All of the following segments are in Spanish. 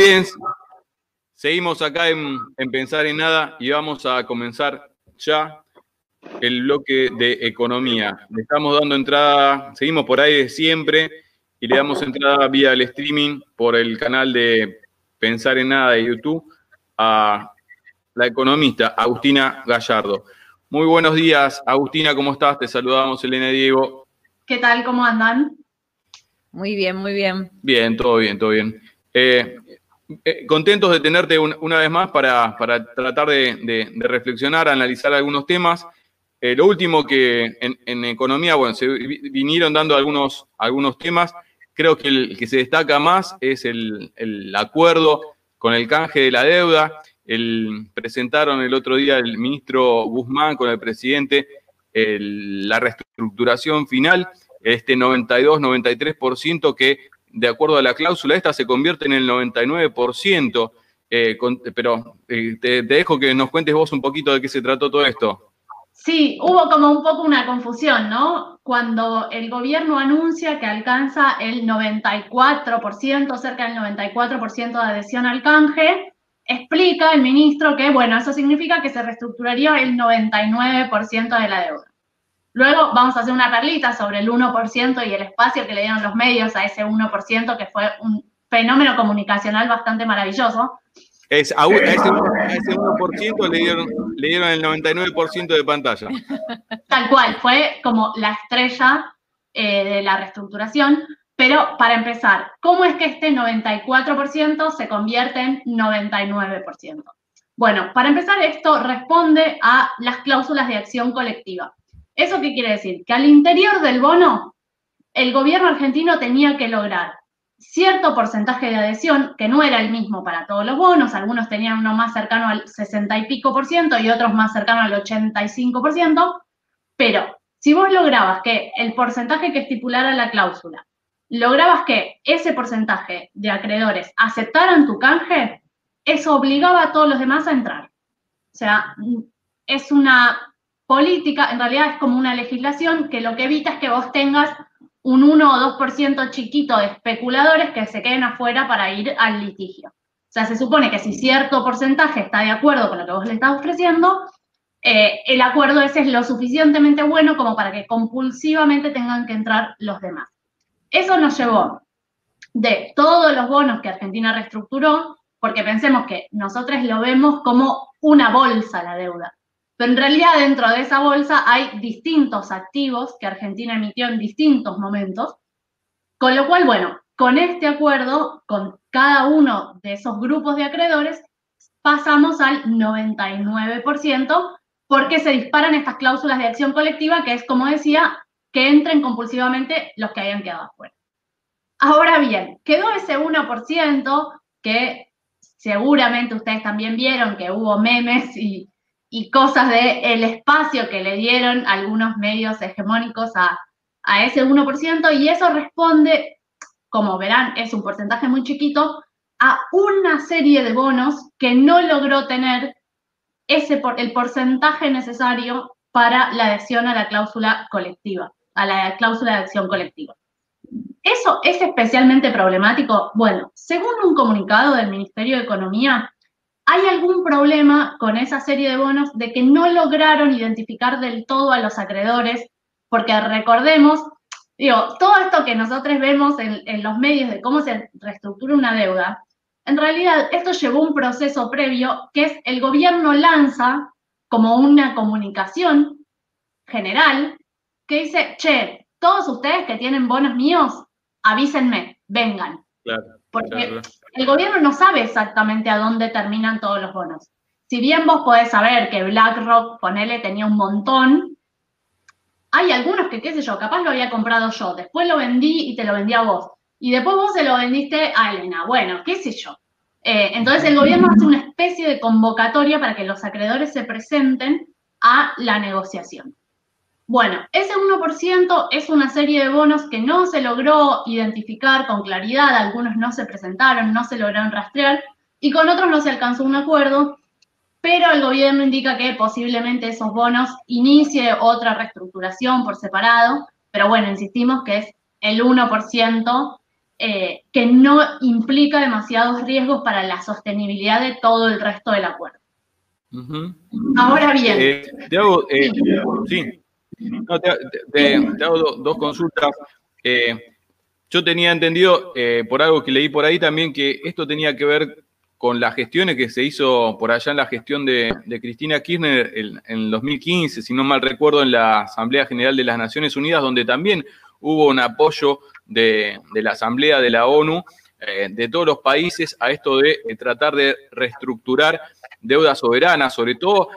bien, seguimos acá en, Pensar en Nada y vamos a comenzar ya el bloque de economía. Le estamos dando entrada, seguimos por ahí de siempre y le damos entrada vía el streaming por el canal de Pensar en Nada de YouTube a la economista Agustina Gallardo. Muy buenos días, Agustina, ¿cómo estás? Te saludamos, Elena y Diego. ¿Qué tal? ¿Cómo andan? Muy bien, muy bien. Bien, todo bien, todo bien. Eh, eh, contentos de tenerte una vez más para, tratar de, reflexionar, analizar algunos temas. Eh, lo último que en, economía, bueno, se vinieron dando algunos, algunos temas. Creo que el que se destaca más es el, acuerdo con el canje de la deuda. El, presentaron el otro día el ministro Guzmán con el presidente la reestructuración final, este 92-93% que de acuerdo a la cláusula esta, se convierte en el 99%. Eh, pero eh, te, dejo que nos cuentes vos un poquito de qué se trató todo esto. Sí, hubo como un poco una confusión, ¿no? Cuando el gobierno anuncia que alcanza el 94%, cerca del 94% de adhesión al canje, explica el ministro que, bueno, eso significa que se reestructuraría el 99% de la deuda. Luego vamos a hacer una perlita sobre el 1% y el espacio que le dieron los medios a ese 1%, que fue un fenómeno comunicacional bastante maravilloso. Es, a, ese, 1% le dieron, le dieron el 99% de pantalla. Tal cual, fue como la estrella eh, de la reestructuración. Pero para empezar, ¿cómo es que este 94% se convierte en 99%? Bueno, para empezar, esto responde a las cláusulas de acción colectiva. ¿Eso qué quiere decir? Que al interior del bono, el gobierno argentino tenía que lograr cierto porcentaje de adhesión, que no era el mismo para todos los bonos, algunos tenían uno más cercano al 60 y pico por ciento y otros más cercano al 85 por ciento, pero si vos lograbas que el porcentaje que estipulara la cláusula, lograbas que ese porcentaje de acreedores aceptaran tu canje, eso obligaba a todos los demás a entrar. O sea, es una política, en realidad es como una legislación que lo que evita es que vos tengas un 1 o 2% chiquito de especuladores que se queden afuera para ir al litigio. O sea, se supone que si cierto porcentaje está de acuerdo con lo que vos le estás ofreciendo, eh, el acuerdo ese es lo suficientemente bueno como para que compulsivamente tengan que entrar los demás. Eso nos llevó de todos los bonos que Argentina reestructuró, porque pensemos que nosotros lo vemos como una bolsa la deuda. Pero en realidad dentro de esa bolsa hay distintos activos que Argentina emitió en distintos momentos, con lo cual, bueno, con este acuerdo, con cada uno de esos grupos de acreedores, pasamos al 99% porque se disparan estas cláusulas de acción colectiva, que es, como decía, que entren compulsivamente los que hayan quedado afuera. Ahora bien, quedó ese 1% que seguramente ustedes también vieron que hubo memes y, y cosas de espacio que le dieron algunos medios hegemónicos a, a ese 1%, y eso responde, como verán, es un porcentaje muy chiquito, a una serie de bonos que no logró tener ese el porcentaje necesario para la adhesión a la cláusula colectiva, a la cláusula de acción colectiva. ¿Eso es especialmente problemático? Bueno, según un comunicado del Ministerio de Economía, hay algún problema con esa serie de bonos de que no lograron identificar del todo a los acreedores, porque recordemos, digo, todo esto que nosotros vemos en, los medios de cómo se reestructura una deuda, en realidad esto llevó un proceso previo que es el gobierno lanza como una comunicación general que dice, che, todos ustedes que tienen bonos míos, avísenme, vengan. Claro, Porque el gobierno no sabe exactamente a dónde terminan todos los bonos. Si bien vos podés saber que BlackRock, ponele, tenía un montón, hay algunos que, qué sé yo, capaz lo había comprado yo, después lo vendí y te lo vendí a vos. Y después vos se lo vendiste a Elena. Bueno, qué sé yo. Eh, entonces el gobierno hace una especie de convocatoria para que los acreedores se presenten a la negociación. Bueno, ese 1% es una serie de bonos que no se logró identificar con claridad, algunos no se presentaron, no se lograron rastrear y con otros no se alcanzó un acuerdo, pero el gobierno indica que posiblemente esos bonos inicie otra reestructuración por separado, pero bueno, insistimos que es el 1% eh, que no implica demasiados riesgos para la sostenibilidad de todo el resto del acuerdo. Ahora bien. Eh, hago, eh, sí. Te, hago dos consultas. yo tenía entendido, por algo que leí por ahí también, que esto tenía que ver con las gestiones que se hizo por allá en la gestión de, Cristina Kirchner en, en 2015, si no mal recuerdo, en la Asamblea General de las Naciones Unidas, donde también hubo un apoyo de, la Asamblea de la ONU, eh, de todos los países, a esto de, tratar de reestructurar deuda soberana, sobre todo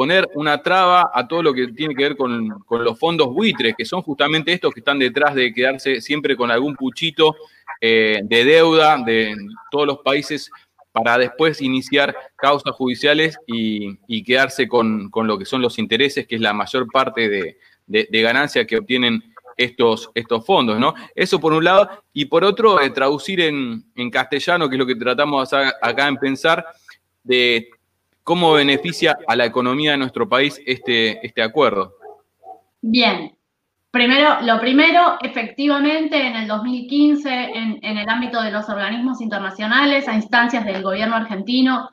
poner una traba a todo lo que tiene que ver con, los fondos buitres, que son justamente estos que están detrás de quedarse siempre con algún puchito eh, de deuda de todos los países para después iniciar causas judiciales y, quedarse con, lo que son los intereses, que es la mayor parte de, de ganancia que obtienen estos, estos fondos, ¿no? Eso por un lado, y por otro, eh, traducir en, castellano, que es lo que tratamos acá en pensar, de cómo beneficia a la economía de nuestro país este, este acuerdo. Bien. Primero, lo primero, efectivamente, en el 2015, en, el ámbito de los organismos internacionales, a instancias del gobierno argentino,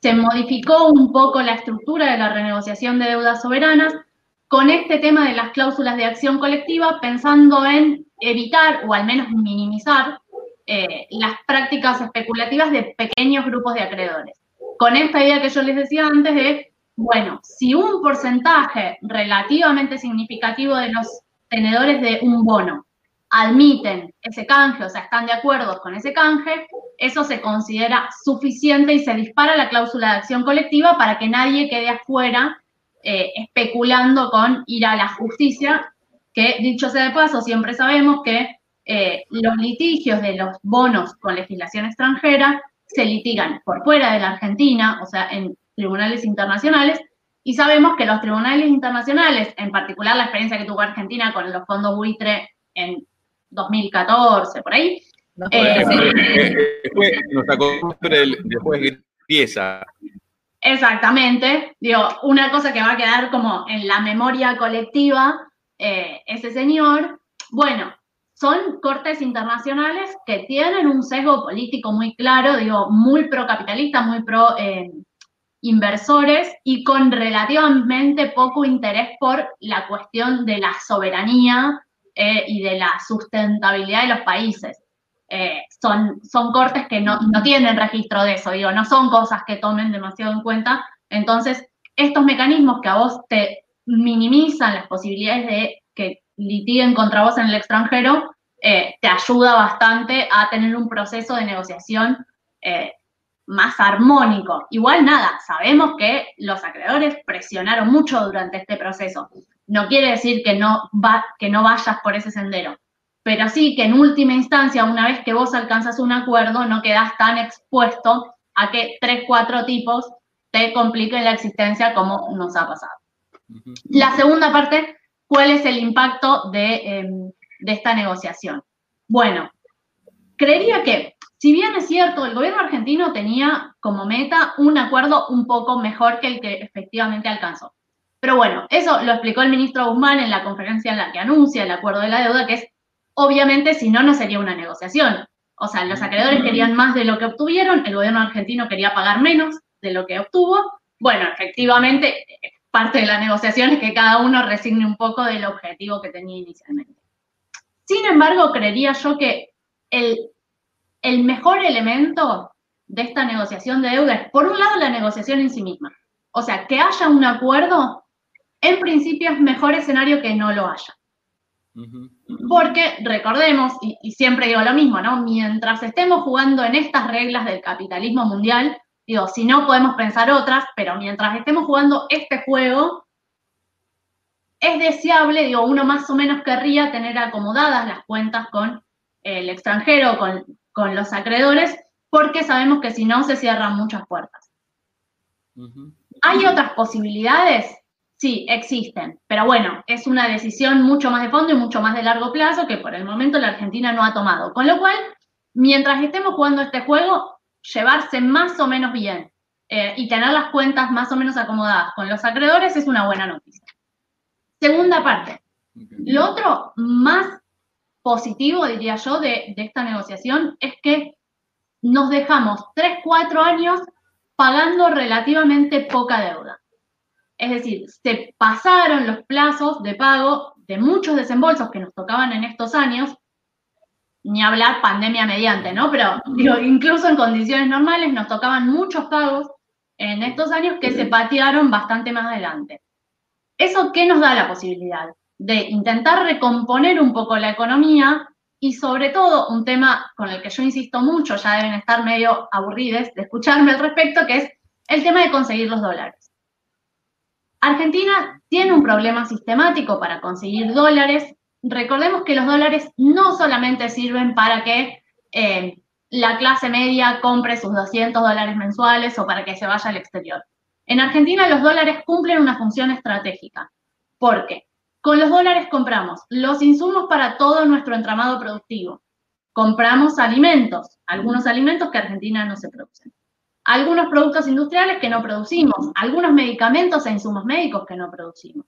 se modificó un poco la estructura de la renegociación de deudas soberanas con este tema de las cláusulas de acción colectiva, pensando en evitar o al menos minimizar eh, las prácticas especulativas de pequeños grupos de acreedores. Con esta idea que yo les decía antes de, bueno, si un porcentaje relativamente significativo de los tenedores de un bono admiten ese canje, o sea, están de acuerdo con ese canje, eso se considera suficiente y se dispara la cláusula de acción colectiva para que nadie quede afuera eh, especulando con ir a la justicia, que dicho sea de paso, siempre sabemos que eh, los litigios de los bonos con legislación extranjera se litigan por fuera de la Argentina, o sea, en tribunales internacionales, y sabemos que los tribunales internacionales, en particular la experiencia que tuvo Argentina con los fondos buitre en 2014, por ahí. Eh, después, nos después empieza Exactamente. Digo, una cosa que va a quedar como en la memoria colectiva, eh, ese señor, bueno, son cortes internacionales que tienen un sesgo político muy claro, digo, muy pro-capitalista, muy pro eh, inversores y con relativamente poco interés por la cuestión de la soberanía eh, y de la sustentabilidad de los países. Eh, son, son cortes que no, tienen registro de eso, digo, no son cosas que tomen demasiado en cuenta. Entonces, estos mecanismos que a vos te minimizan las posibilidades de que litiguen contra vos en el extranjero, eh, te ayuda bastante a tener un proceso de negociación eh, más armónico. Igual nada, sabemos que los acreedores presionaron mucho durante este proceso. No quiere decir que no, va, que no vayas por ese sendero pero sí que en última instancia, una vez que vos alcanzas un acuerdo, no quedas tan expuesto a que tres, cuatro tipos te compliquen la existencia como nos ha pasado. La segunda parte, ¿cuál es el impacto de, em, de esta negociación? Bueno, creería que, si bien es cierto, el gobierno argentino tenía como meta un acuerdo un poco mejor que el que efectivamente alcanzó. Pero bueno, eso lo explicó el ministro Guzmán en la conferencia en la que anuncia el acuerdo de la deuda, que es Obviamente, si no, no sería una negociación. O sea, los acreedores querían más de lo que obtuvieron, el gobierno argentino quería pagar menos de lo que obtuvo. Bueno, efectivamente, parte de la negociación es que cada uno resigne un poco del objetivo que tenía inicialmente. Sin embargo, creería yo que el, el mejor elemento de esta negociación de deuda es, por un lado, la negociación en sí misma. O sea, que haya un acuerdo, en principio es mejor escenario que no lo haya. Porque recordemos, y, siempre digo lo mismo, ¿no? Mientras estemos jugando en estas reglas del capitalismo mundial, digo, si no podemos pensar otras, pero mientras estemos jugando este juego, es deseable, digo, uno más o menos querría tener acomodadas las cuentas con el extranjero, con, con los acreedores, porque sabemos que si no se cierran muchas puertas. ¿Hay otras posibilidades? Sí, existen, pero bueno, es una decisión mucho más de fondo y mucho más de largo plazo que por el momento la Argentina no ha tomado. Con lo cual, mientras estemos jugando este juego, llevarse más o menos bien eh, y tener las cuentas más o menos acomodadas con los acreedores es una buena noticia. Segunda parte. Lo otro más positivo, diría yo, de, de esta negociación es que nos dejamos 3, 4 años pagando relativamente poca deuda. Es decir, se pasaron los plazos de pago de muchos desembolsos que nos tocaban en estos años, ni hablar pandemia mediante, ¿no? Pero digo, incluso en condiciones normales nos tocaban muchos pagos en estos años que se patearon bastante más adelante. ¿Eso qué nos da la posibilidad? De intentar recomponer un poco la economía y sobre todo un tema con el que yo insisto mucho, ya deben estar medio aburridos de escucharme al respecto, que es el tema de conseguir los dólares. Argentina tiene un problema sistemático para conseguir dólares. Recordemos que los dólares no solamente sirven para que eh, la clase media compre sus 200 dólares mensuales o para que se vaya al exterior. En Argentina los dólares cumplen una función estratégica. ¿Por qué? Con los dólares compramos los insumos para todo nuestro entramado productivo. Compramos alimentos, algunos alimentos que Argentina no se producen. Algunos productos industriales que no producimos, algunos medicamentos e insumos médicos que no producimos.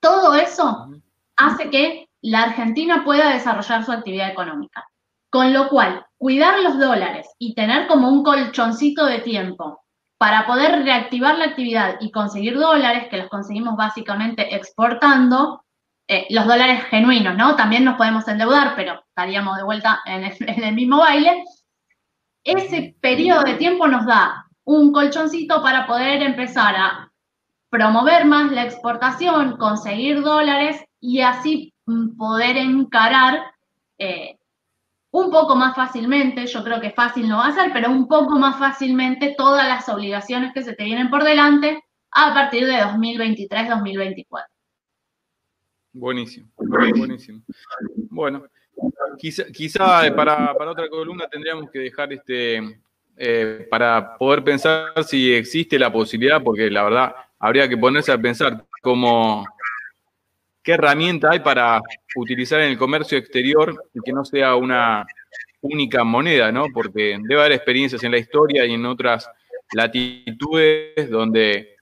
Todo eso hace que la Argentina pueda desarrollar su actividad económica. Con lo cual, cuidar los dólares y tener como un colchoncito de tiempo para poder reactivar la actividad y conseguir dólares, que los conseguimos básicamente exportando, eh, los dólares genuinos, ¿no? También nos podemos endeudar, pero estaríamos de vuelta en el, mismo baile. Ese periodo de tiempo nos da un colchoncito para poder empezar a promover más la exportación, conseguir dólares y así mm, poder encarar eh, un poco más fácilmente, yo creo que fácil no va a ser, pero un poco más fácilmente todas las obligaciones que se te vienen por delante a partir de 2023-2024. Buenísimo, buenísimo. Bueno, quizá, para, otra columna tendríamos que dejar este, eh, para poder pensar si existe la posibilidad, porque la verdad habría que ponerse a pensar cómo, qué herramienta hay para utilizar en el comercio exterior y que no sea una única moneda, ¿no? Porque debe haber experiencias en la historia y en otras latitudes donde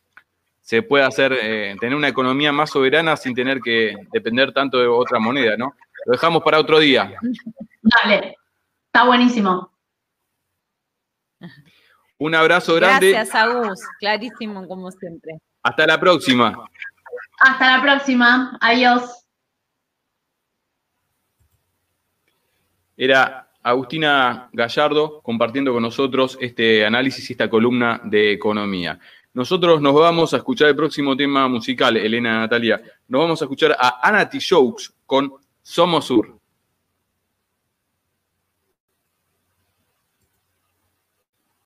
se puede hacer, eh, tener una economía más soberana sin tener que depender tanto de otra moneda, ¿no? Lo dejamos para otro día. Dale, está buenísimo. Un abrazo grande. Gracias, Agus. Clarísimo, como siempre. Hasta la próxima. Hasta la próxima. Adiós. Era Agustina Gallardo compartiendo con nosotros este análisis y esta columna de economía. Nosotros nos vamos a escuchar el próximo tema musical, Elena Natalia. Nos vamos a escuchar a Anati Jokes con Somos Sur.